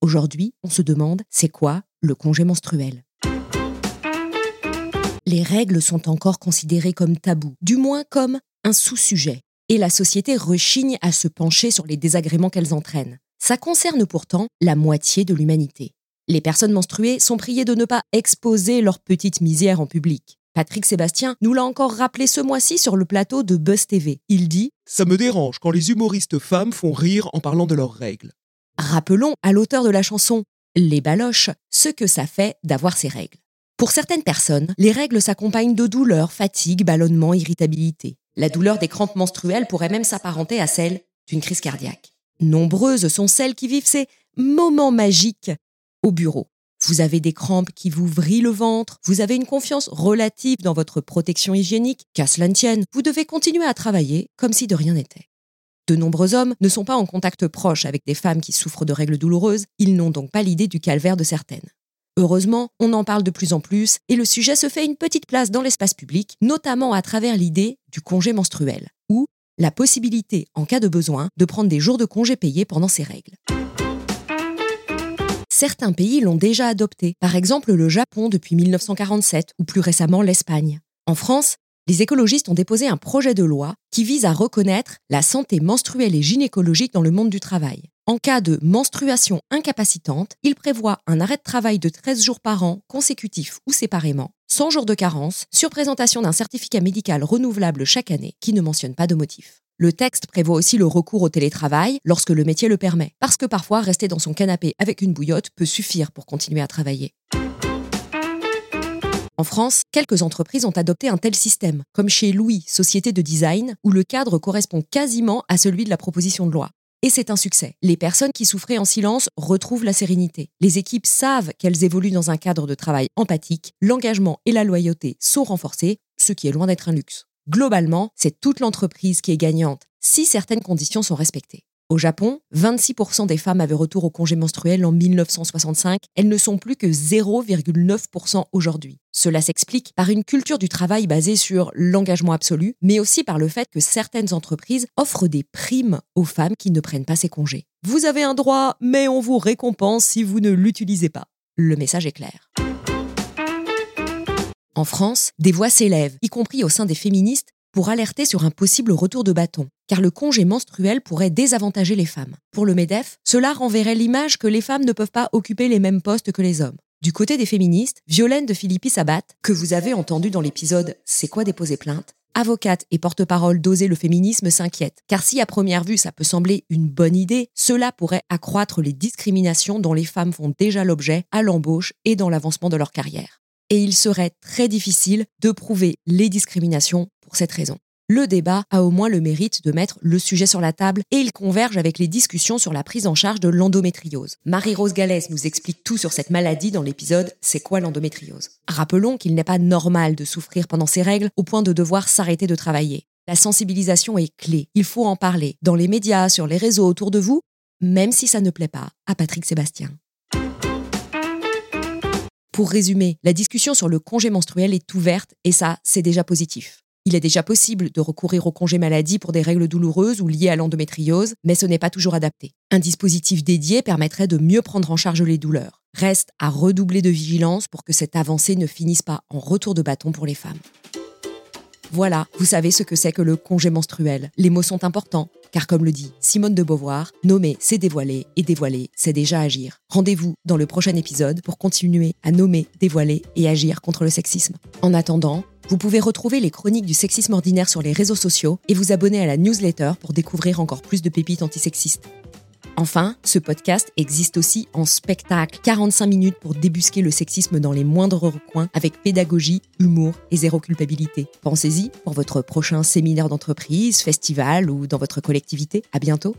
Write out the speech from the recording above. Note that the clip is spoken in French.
Aujourd'hui, on se demande, c'est quoi le congé menstruel? Les règles sont encore considérées comme tabous, du moins comme un sous-sujet. Et la société rechigne à se pencher sur les désagréments qu'elles entraînent. Ça concerne pourtant la moitié de l'humanité. Les personnes menstruées sont priées de ne pas exposer leur petite misère en public. Patrick Sébastien nous l'a encore rappelé ce mois-ci sur le plateau de Buzz TV. Il dit Ça me dérange quand les humoristes femmes font rire en parlant de leurs règles. Rappelons à l'auteur de la chanson Les baloches ce que ça fait d'avoir ces règles. Pour certaines personnes, les règles s'accompagnent de douleurs, fatigue, ballonnement, irritabilité. La douleur des crampes menstruelles pourrait même s'apparenter à celle d'une crise cardiaque. Nombreuses sont celles qui vivent ces moments magiques au bureau. Vous avez des crampes qui vous vrillent le ventre, vous avez une confiance relative dans votre protection hygiénique, qu'à cela ne tienne, vous devez continuer à travailler comme si de rien n'était. De nombreux hommes ne sont pas en contact proche avec des femmes qui souffrent de règles douloureuses, ils n'ont donc pas l'idée du calvaire de certaines. Heureusement, on en parle de plus en plus et le sujet se fait une petite place dans l'espace public, notamment à travers l'idée du congé menstruel, ou la possibilité, en cas de besoin, de prendre des jours de congé payés pendant ces règles. Certains pays l'ont déjà adopté, par exemple le Japon depuis 1947 ou plus récemment l'Espagne. En France, les écologistes ont déposé un projet de loi qui vise à reconnaître la santé menstruelle et gynécologique dans le monde du travail. En cas de menstruation incapacitante, il prévoit un arrêt de travail de 13 jours par an, consécutifs ou séparément, 100 jours de carence, sur présentation d'un certificat médical renouvelable chaque année qui ne mentionne pas de motif. Le texte prévoit aussi le recours au télétravail lorsque le métier le permet, parce que parfois rester dans son canapé avec une bouillotte peut suffire pour continuer à travailler. En France, quelques entreprises ont adopté un tel système, comme chez Louis, société de design, où le cadre correspond quasiment à celui de la proposition de loi. Et c'est un succès. Les personnes qui souffraient en silence retrouvent la sérénité. Les équipes savent qu'elles évoluent dans un cadre de travail empathique, l'engagement et la loyauté sont renforcés, ce qui est loin d'être un luxe. Globalement, c'est toute l'entreprise qui est gagnante si certaines conditions sont respectées. Au Japon, 26% des femmes avaient retour au congé menstruel en 1965. Elles ne sont plus que 0,9% aujourd'hui. Cela s'explique par une culture du travail basée sur l'engagement absolu, mais aussi par le fait que certaines entreprises offrent des primes aux femmes qui ne prennent pas ces congés. Vous avez un droit, mais on vous récompense si vous ne l'utilisez pas. Le message est clair. En France, des voix s'élèvent, y compris au sein des féministes, pour alerter sur un possible retour de bâton, car le congé menstruel pourrait désavantager les femmes. Pour le MEDEF, cela renverrait l'image que les femmes ne peuvent pas occuper les mêmes postes que les hommes. Du côté des féministes, Violaine de Philippi Sabat, que vous avez entendu dans l'épisode C'est quoi déposer plainte, avocate et porte-parole d'Oser le féminisme s'inquiète, car si à première vue ça peut sembler une bonne idée, cela pourrait accroître les discriminations dont les femmes font déjà l'objet à l'embauche et dans l'avancement de leur carrière. Et il serait très difficile de prouver les discriminations pour cette raison. Le débat a au moins le mérite de mettre le sujet sur la table et il converge avec les discussions sur la prise en charge de l'endométriose. Marie-Rose Gallès nous explique tout sur cette maladie dans l'épisode C'est quoi l'endométriose? Rappelons qu'il n'est pas normal de souffrir pendant ces règles au point de devoir s'arrêter de travailler. La sensibilisation est clé. Il faut en parler dans les médias, sur les réseaux autour de vous, même si ça ne plaît pas à Patrick Sébastien. Pour résumer, la discussion sur le congé menstruel est ouverte et ça, c'est déjà positif. Il est déjà possible de recourir au congé maladie pour des règles douloureuses ou liées à l'endométriose, mais ce n'est pas toujours adapté. Un dispositif dédié permettrait de mieux prendre en charge les douleurs. Reste à redoubler de vigilance pour que cette avancée ne finisse pas en retour de bâton pour les femmes. Voilà, vous savez ce que c'est que le congé menstruel. Les mots sont importants, car comme le dit Simone de Beauvoir, nommer c'est dévoiler et dévoiler c'est déjà agir. Rendez-vous dans le prochain épisode pour continuer à nommer, dévoiler et agir contre le sexisme. En attendant, vous pouvez retrouver les chroniques du sexisme ordinaire sur les réseaux sociaux et vous abonner à la newsletter pour découvrir encore plus de pépites antisexistes. Enfin, ce podcast existe aussi en spectacle, 45 minutes pour débusquer le sexisme dans les moindres recoins avec pédagogie, humour et zéro culpabilité. Pensez-y pour votre prochain séminaire d'entreprise, festival ou dans votre collectivité. À bientôt.